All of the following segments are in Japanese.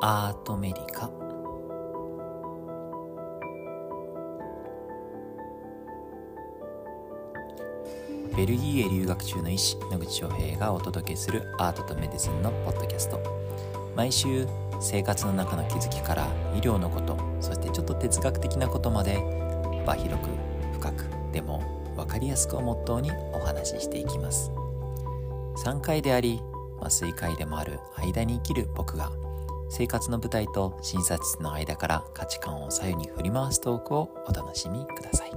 アートメリカ。ベルギーへ留学中の医師野口翔平がお届けするアートとメディスンのポッドキャスト。毎週生活の中の気づきから医療のことそしてちょっと哲学的なことまで幅広く深くでも分かりやすくをモットーにお話ししていきます。3回であり麻酔科医でもある間に生きる僕が生活の舞台と診察室の間から価値観を左右に振り回すトークをお楽しみください。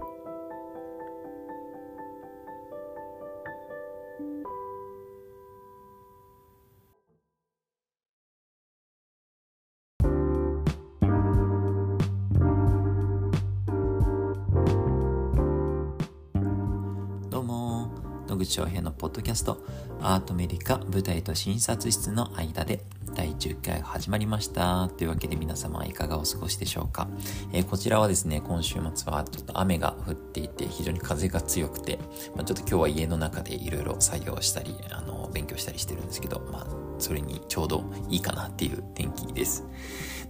どうも野口翔平のポッドキャストアートメリカ舞台と診察室の間で第10回始まりました。というわけで皆様いかがお過ごしでしょうか、えーこちらはですね今週末はちょっと雨が降っていて非常に風が強くて、まあ、ちょっと今日は家の中でいろいろ作業したりあの勉強したりしてるんですけどまあそれにちょうどいいかなっていう天気です。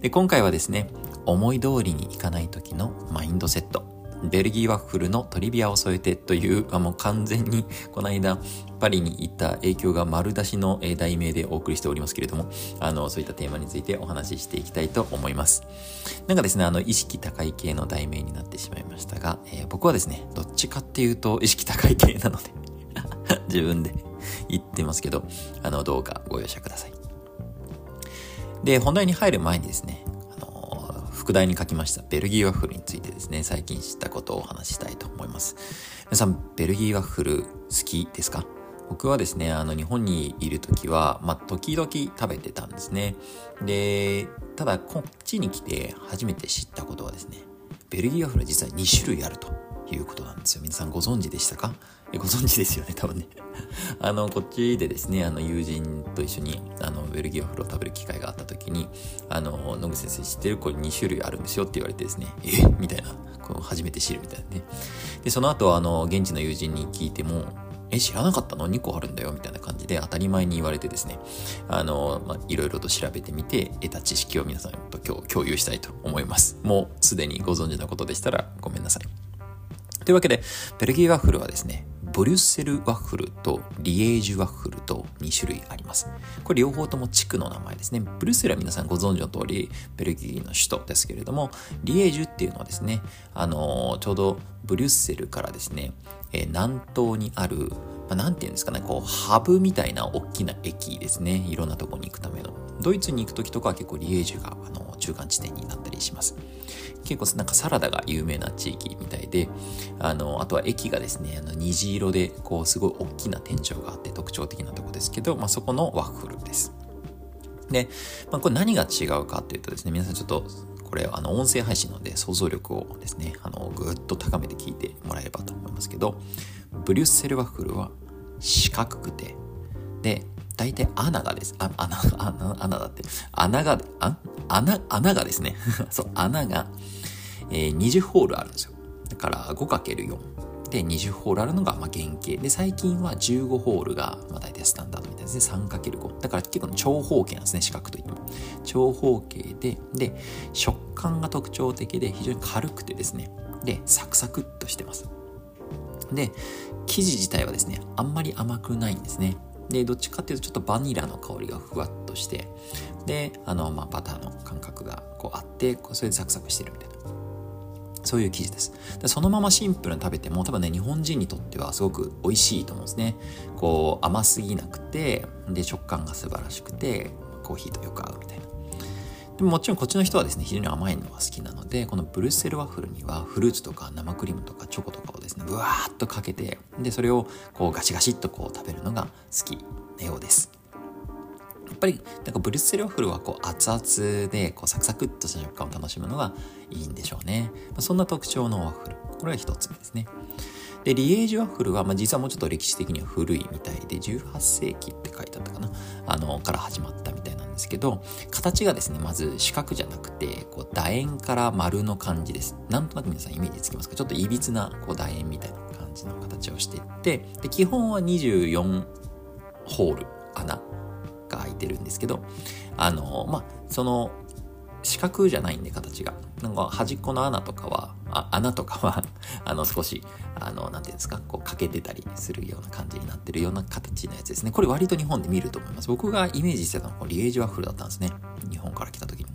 で今回はですね思い通りにいかない時のマインドセット。ベルギーワッフルのトリビアを添えてという、あもう完全にこの間パリに行った影響が丸出しの題名でお送りしておりますけれども、あの、そういったテーマについてお話ししていきたいと思います。なんかですね、あの、意識高い系の題名になってしまいましたが、えー僕はですね、どっちかっていうと意識高い系なので、自分で言ってますけど、あの、どうかご容赦ください。で、本題に入る前にですね、副題に書きましたベルギーワッフルについてですね、最近知ったことをお話ししたいと思います。皆さん、ベルギーワッフル好きですか？僕はですね、あの、日本にいる時は、まあ、時々食べてたんですね。で、ただ、こっちに来て初めて知ったことはですね、ベルギーワッフルは実は2種類あるということなんですよ。皆さんご存知でしたか？ご存知ですよね、多分ね。あの、こっちでですね、あの、友人と一緒に、あの、ベルギーワッフルを食べる機会があった時に、あの、野口先生知ってるこれ2種類あるんですよって言われてですね、えみたいな、こう初めて知るみたいなね。で、その後、あの、現地の友人に聞いても、え、知らなかったの ?2 個あるんだよみたいな感じで当たり前に言われてですね、あの、まあ、いろいろと調べてみて、得た知識を皆さんと今日共有したいと思います。もうすでにご存知のことでしたらごめんなさい。というわけで、ベルギーワッフルはですね、ブリュッセルワッフルとリエージュワッフルと2種類あります。これ両方とも地区の名前ですね。ブリュッセルは皆さんご存知の通り、ベルギーの首都ですけれども、リエージュっていうのはですね、あのーちょうどブリュッセルからですね、えー南東にある、まあ、なんていうんですかね、こう、ハブみたいな大きな駅ですね。いろんなとこに行くための。ドイツに行く時とかは結構リエージュが、あの、中間地点になったりします。結構なんかサラダが有名な地域みたいで、あの、あとは駅がですね、あの虹色で、こう、すごい大きな天井があって特徴的なとこですけど、まあ、そこのワッフルです。で、まあ、これ何が違うかっていうとですね、皆さんちょっと、これ、あの、音声配信なので想像力をですね、あの、ぐっと高めて聞いてもらえればと思いますけど、ブリュッセルワッフルは四角くて、で、大体穴がです。あ、穴、穴、穴だって。穴が、あ穴、穴がですね。そう、穴が、えー20ホールあるんですよ。だから 5×4。で、20ホールあるのがまあ原型。で、最近は15ホールがまあ大体スタンダードみたいですね。3×5。だから結構長方形なんですね、四角といっても。長方形で、で、食感が特徴的で非常に軽くてですね。で、サクサクっとしてます。で、生地自体はですね、あんまり甘くないんですね。で、どっちかっていうとちょっとバニラの香りがふわっとして、で、あの、まあ、バターの感覚がこうあって、それでサクサクしてるみたいな。そういう生地です。でそのままシンプルに食べても多分ね、日本人にとってはすごく美味しいと思うんですね。こう、甘すぎなくて、で、食感が素晴らしくて、コーヒーとよく合うみたいな。でももちろんこっちの人はですね、非常に甘いのが好きなので、このブルッセルワッフルにはフルーツとか生クリームとかチョコとかをですね、ブワーっとかけて、で、それをこうガシガシっとこう食べるのが好きなようです。やっぱりなんかブリュッセルワッフルはこう熱々でこうサクサクっとした食感を楽しむのがいいんでしょうね。そんな特徴のワッフル。これが一つ目ですね。で、リエージュワッフルは、まあ、実はもうちょっと歴史的には古いみたいで、18世紀って書いてあったかな。あの、から始まったなんですけど、形がですね、まず四角じゃなくて、こう、楕円から丸の感じです。なんとなく皆さんイメージつきますか？ちょっと歪な、こう、楕円みたいな感じの形をしていって、で、基本は24ホール、穴が開いてるんですけど、あの、まあ、その四角じゃないんで形が。なんか端っこの穴とかは、あ穴とかはあの少し、あの、なんていうんですか、こう欠けてたりするような感じになってるような形のやつですね。これ割と日本で見ると思います。僕がイメージしてたのはリエージュワッフルだったんですね。日本から来た時に。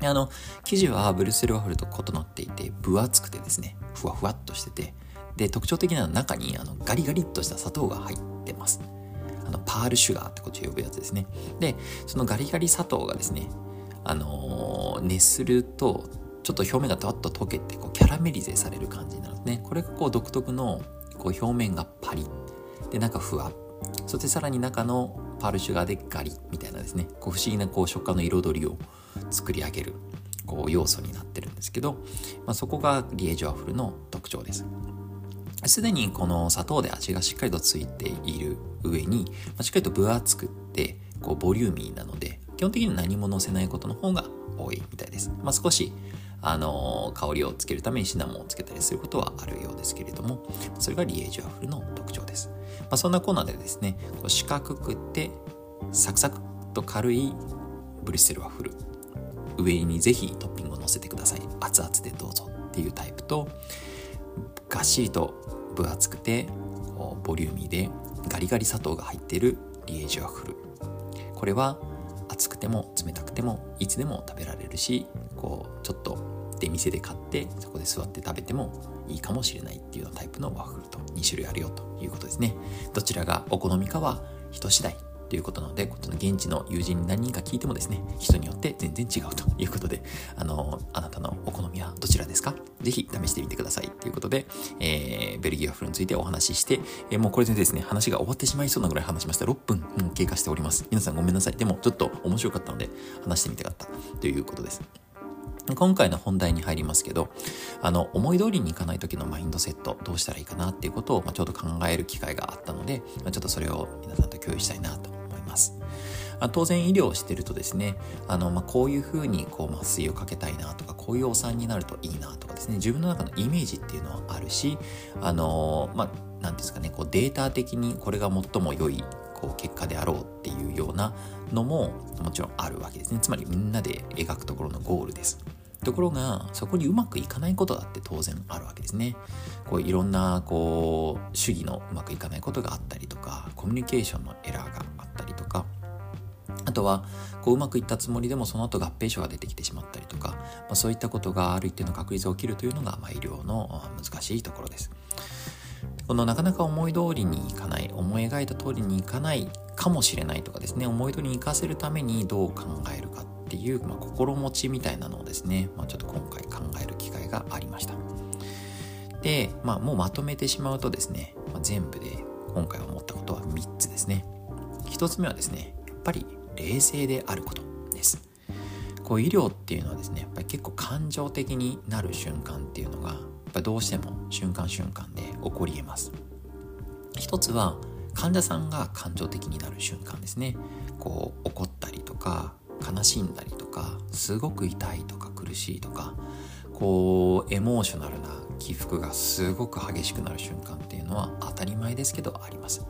あの、生地はブルッセルワッフルと異なっていて、分厚くてですね、ふわふわっとしてて、で、特徴的なのは中にあのガリガリっとした砂糖が入ってます。あの、パールシュガーってこっち呼ぶやつですね。で、そのガリガリ砂糖がですね、あのー、熱すると、ちょっと表面がドワッと溶けて、こう、キャラメリゼされる感じになるんですね。これがこう、独特の、こう、表面がパリッ。で、中ふわ。そしてさらに中のパールシュガーでガリみたいなですね、こう、不思議なこう、食感の彩りを作り上げる、こう、要素になってるんですけど、まあ、そこがリエジュワッフルの特徴です。すでにこの砂糖で味がしっかりとついている上に、まあ、しっかりと分厚くってこうボリューミーなので基本的に何も乗せないことの方が多いみたいです。まあ、少しあの香りをつけるためにシナモンをつけたりすることはあるようですけれどもそれがリエージュワッフルの特徴です、まあ、そんなコーナーでですねこう四角くてサクサクと軽いブリュッセルワッフル上にぜひトッピングを乗せてください。熱々でどうぞっていうタイプとがっしりと分厚くてボリューミーでガリガリ砂糖が入っているリエージュワッフル。これはくても冷たくてもいつでも食べられるしこうちょっと出店で買ってそこで座って食べてもいいかもしれないっていうようなタイプのワッフルと2種類あるよということですね。どちらがお好みかは人次第。ということなので、この現地の友人に何人か聞いてもですね、人によって全然違うということで、あの、あなたのお好みはどちらですか？ぜひ試してみてくださいということで、えー、ベルギーワッフルについてお話しして、えー、もうこれでですね、話が終わってしまいそうなぐらい話しました。6分、うん、経過しております。皆さんごめんなさい。でもちょっと面白かったので話してみたかったということです。今回の本題に入りますけど、あの、思い通りにいかない時のマインドセット、どうしたらいいかなっていうことを、まあ、ちょうど考える機会があったので、まあ、ちょっとそれを皆さんと共有したいなと当然医療をしてるとですね、あの、まあ、こういうふうにこう麻酔をかけたいなとか、こういうお産になるといいなとかですね、自分の中のイメージっていうのはあるし、あの、まあ、なんですかね、こうデータ的にこれが最も良いこう結果であろうっていうようなのももちろんあるわけですね。つまりみんなで描くところのゴールです。ところが、そこにうまくいかないことだって当然あるわけですね。こういろんな、こう、主義のうまくいかないことがあったりとか、コミュニケーションのエラーがあったりとか、あとは、こううまくいったつもりでもその後合併症が出てきてしまったりとか、まあ、そういったことがある一定の確率が起きるというのが、まあ、医療の難しいところです。このなかなか思い通りにいかない、思い描いた通りにいかないかもしれないとかですね、思い通りにいかせるためにどう考えるかっていう、まあ、心持ちみたいなのをですね、まあ、ちょっと今回考える機会がありました。で、まあ、もうまとめてしまうとですね、まあ、全部で今回思ったことは3つですね。1つ目はですね、やっぱり冷静であることです。こう医療っていうのはですね、やっぱり結構感情的になる瞬間っていうのが、やっぱどうしても瞬間瞬間で起こり得ます。一つは患者さんが感情的になる瞬間ですね。こう怒ったりとか悲しんだりとかすごく痛いとか苦しいとかこうエモーショナルな起伏がすごく激しくなる瞬間っていうのは当たり前ですけどあります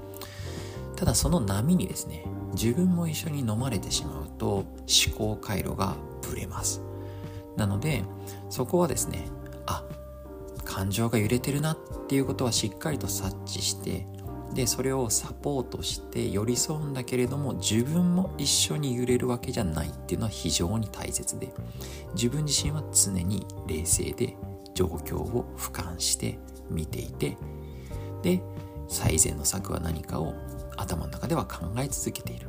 ただその波にですね自分も一緒に飲まれてしまうと思考回路がぶれます。なのでそこはですねあ感情が揺れてるなっていうことはしっかりと察知してでそれをサポートして寄り添うんだけれども自分も一緒に揺れるわけじゃないっていうのは非常に大切で自分自身は常に冷静で状況を俯瞰して見ていてで最善の策は何かを頭の中では考え続けている。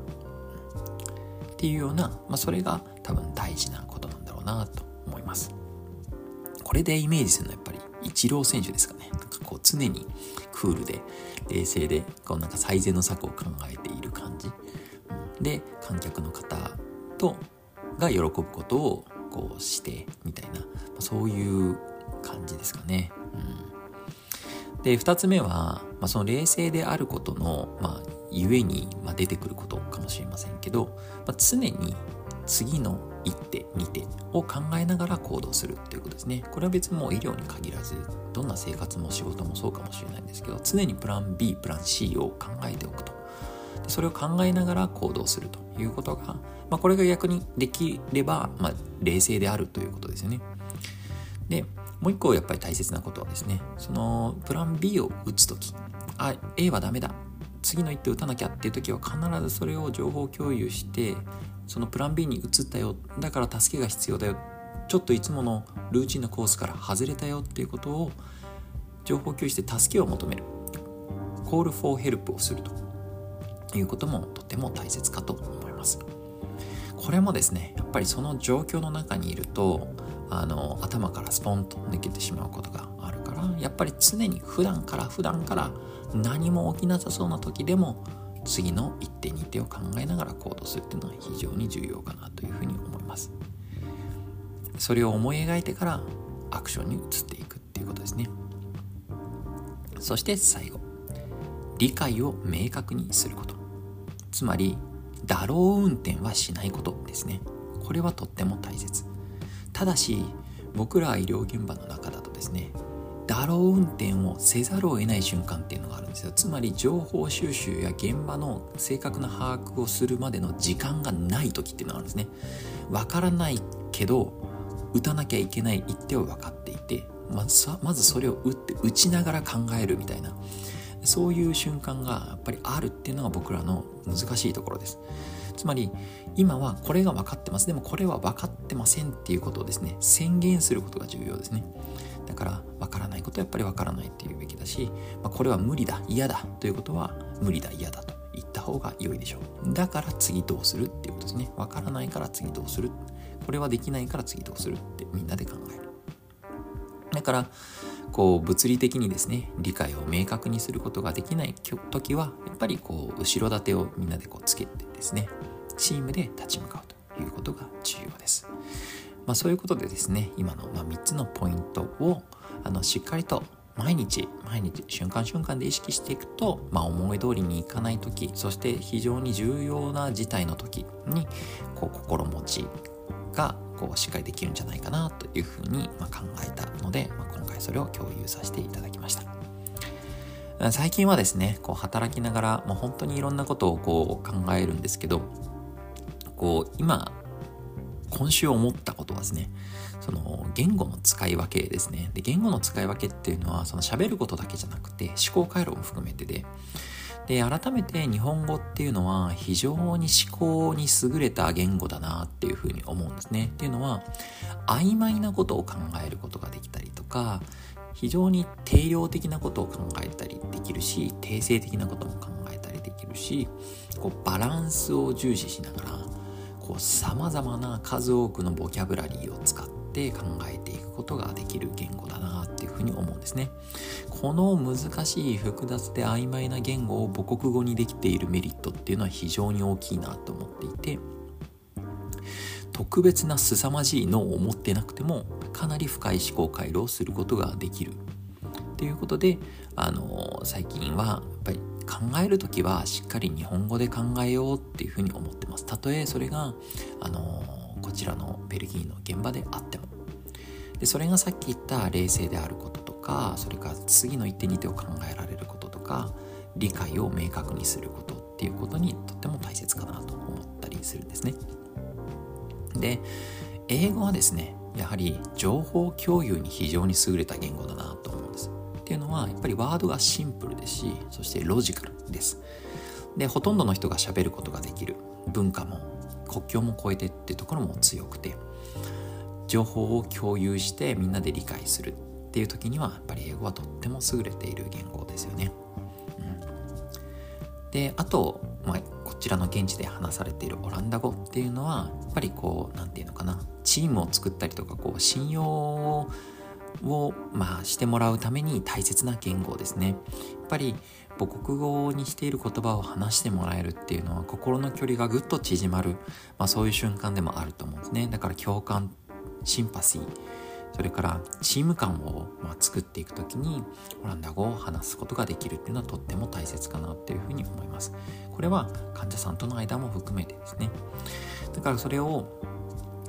っていうような、まあ、それが多分大事なことなんだろうなと思います。これでイメージするのはやっぱりイチロー選手ですかね。なんかこう常にクールで冷静でこうなんか最善の策を考えている感じ、うん、で観客の方とが喜ぶことをこうしてみたいな、ま、そういう感じですかね。うん、で2つ目は、まあ、その冷静であることの、まあ、ゆえに、まあ、出てくることかもしれませんけど、まあ、常に次の一手二手を考えながら行動するっていうことですねこれは別にもう医療に限らずどんな生活も仕事もそうかもしれないんですけど常にプラン B プラン C を考えておくとそれを考えながら行動するということが、まあ、これが逆にできれば、まあ、冷静であるということですよね。で、もう一個やっぱり大切なことはですね、そのプラン B を打つとき、あ、A はダメだ。次の一手打たなきゃっていう時は必ずそれを情報共有してそのプラン B に移ったよ。だから助けが必要だよ。ちょっといつものルーチンのコースから外れたよっていうことを情報共有して助けを求める。コールフォーヘルプをすると。いうこともとても大切かと思います。これもですねやっぱりその状況の中にいるとあの頭からスポンと抜けてしまうことがある。からやっぱり常に普段から普段から何も起きなさそうな時でも次の一手二手を考えながら行動するっていうのは非常に重要かなというふうに思います。それを思い描いてからアクションに移っていくっていうことですね。そして最後理解を明確にすること。つまりだろう運転はしないことですね。これはとっても大切。ただし僕ら医療現場の中だとですねだろう運転をせざるを得ない瞬間っていうのがあるんですよ。つまり情報収集や現場の正確な把握をするまでの時間がない時っていうのがあるんですね。わからないけど打たなきゃいけない一手を分かっていてまずまずそれを打って打ちながら考えるみたいな。そういう瞬間がやっぱりあるっていうのが僕らの難しいところです。つまり今はこれが分かってます。でもこれは分かってませんっていうことをですね宣言することが重要ですね。だから分からないことはやっぱり分からないって言うべきだし、まあ、これは無理だ嫌だということは無理だ嫌だと言った方が良いでしょう。だから次どうするっていうことですね。分からないから次どうする。これはできないから次どうするってみんなで考える。だからこう物理的にですね理解を明確にすることができない時はやっぱりこう後ろ盾をみんなでこうつけてですねチームで立ち向かうということが重要です。まあ、そういうことでですね今のま3つのポイントをあのしっかりと毎日毎日瞬間瞬間で意識していくと、まあ、思い通りにいかない時そして非常に重要な事態の時にこう心持ちがこうしっかりできるんじゃないかなというふうにま考えたので、まあ、今回それを共有させていただきました。最近はですねこう働きながらもう本当にいろんなことをこう考えるんですけどこう今今週思ったことはですね、その言語の使い分けですね。で、言語の使い分けっていうのは、その喋ることだけじゃなくて、思考回路も含めてで、で、改めて日本語っていうのは非常に思考に優れた言語だなっていうふうに思うんですね。っていうのは、曖昧なことを考えることができたりとか、非常に定量的なことを考えたりできるし、定性的なことも考えたりできるし、こうバランスを重視しながら、こう様々な数多くのボキャブラリーを使って考えていくことができる言語だなっていうふうに思うんですね。この難しい複雑で曖昧な言語を母国語にできているメリットっていうのは非常に大きいなと思っていて特別な凄まじい脳を持ってなくてもかなり深い思考回路をすることができるっていうことであの最近はやっぱり考える時はしっかり日本語で考えようっていうふうに思ってます。たとえそれが、あのー、こちらのベルギーの現場であっても。でそれがさっき言った冷静であることとかそれから次の一手二手を考えられることとか理解を明確にすることっていうことにとっても大切かなと思ったりするんですね。で英語はですねやはり情報共有に非常に優れた言語だなと思うんです。っていうのはやっぱりワードがシンプルですしそしてロジカルですでほとんどの人が喋ることができる文化も国境も越えてっていうところも強くて情報を共有してみんなで理解するっていう時にはやっぱり英語はとっても優れている言語ですよね。うん、であと、まあ、こちらの現地で話されているオランダ語っていうのはやっぱりこう何て言うのかなチームを作ったりとかこう信用をを、まあ、してもらうために大切な言語ですね。やっぱり母国語にしている言葉を話してもらえるっていうのは心の距離がぐっと縮まる、まあ、そういう瞬間でもあると思うんですね。だから共感、シンパシー、それからチーム感をま作っていく時にオランダ語を話すことができるっていうのはとっても大切かなっていうふうに思います。これは患者さんとの間も含めてですね。だからそれを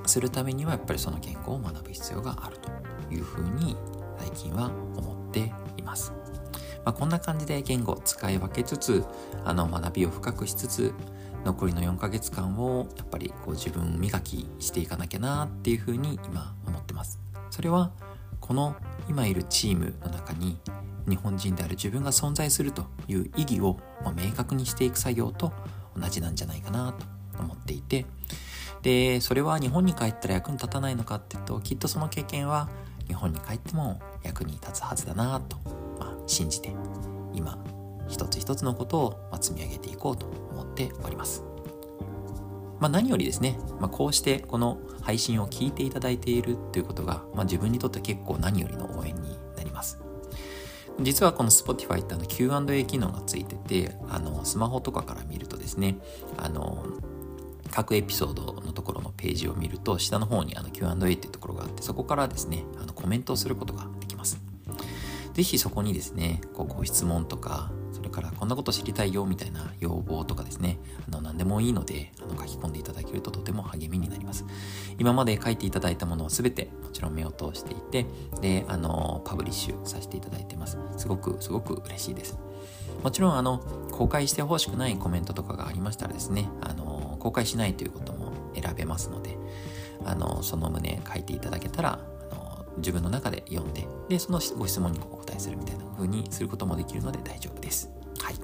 するためにはやっぱりその言語を学ぶ必要があるというふうに最近は思っています。まあ、こんな感じで言語を使い分けつつ、あの学びを深くしつつ、残りの4ヶ月間をやっぱりこう自分磨きしていかなきゃなっていうふうに今思ってます。それはこの今いるチームの中に日本人である自分が存在するという意義を明確にしていく作業と同じなんじゃないかなと思っていてでそれは日本に帰ったら役に立たないのかっていうときっとその経験は日本に帰っても役に立つはずだなと、まあ、信じて今一つ一つのことを積み上げていこうと思っております。まあ、何よりですね、まあ、こうしてこの配信を聞いていただいているっていうことが、まあ、自分にとって結構何よりの応援になります。実はこの Spotify ってあの Q&A 機能がついてて、あのスマホとかから見るとですね、あの各エピソードのところのページを見ると下の方にあの Q&A っていうところがあってそこからですねあのコメントをすることができます。ぜひそこにですねこうご質問とかそれからこんなこと知りたいよみたいな要望とかですねあの何でもいいのであの書き込んでいただけるととても励みになります。今まで書いていただいたものは全てもちろん目を通していてであのパブリッシュさせていただいてます。すごくすごく嬉しいです。もちろんあの公開してほしくないコメントとかがありましたらですねあの公開しないということも選べますので、あの、その旨書いていただけたら、あの、自分の中で読んで、で、そのご質問にお答えするみたいな風にすることもできるので大丈夫です。はい。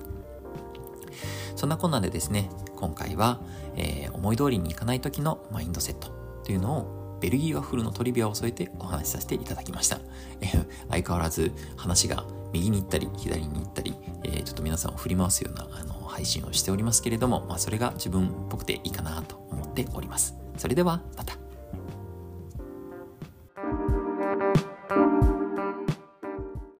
そんなこんなでですね、今回は、えー、思い通りにいかない時のマインドセットというのをベルギーワッフルのトリビアを添えてお話しさせていただきました。えー、相変わらず話が右に行ったり左に行ったり、えー、ちょっと皆さんを振り回すようなあの配信をしておりますけれども、まあ、それが自分っぽくていいかなと思っております。それではまた。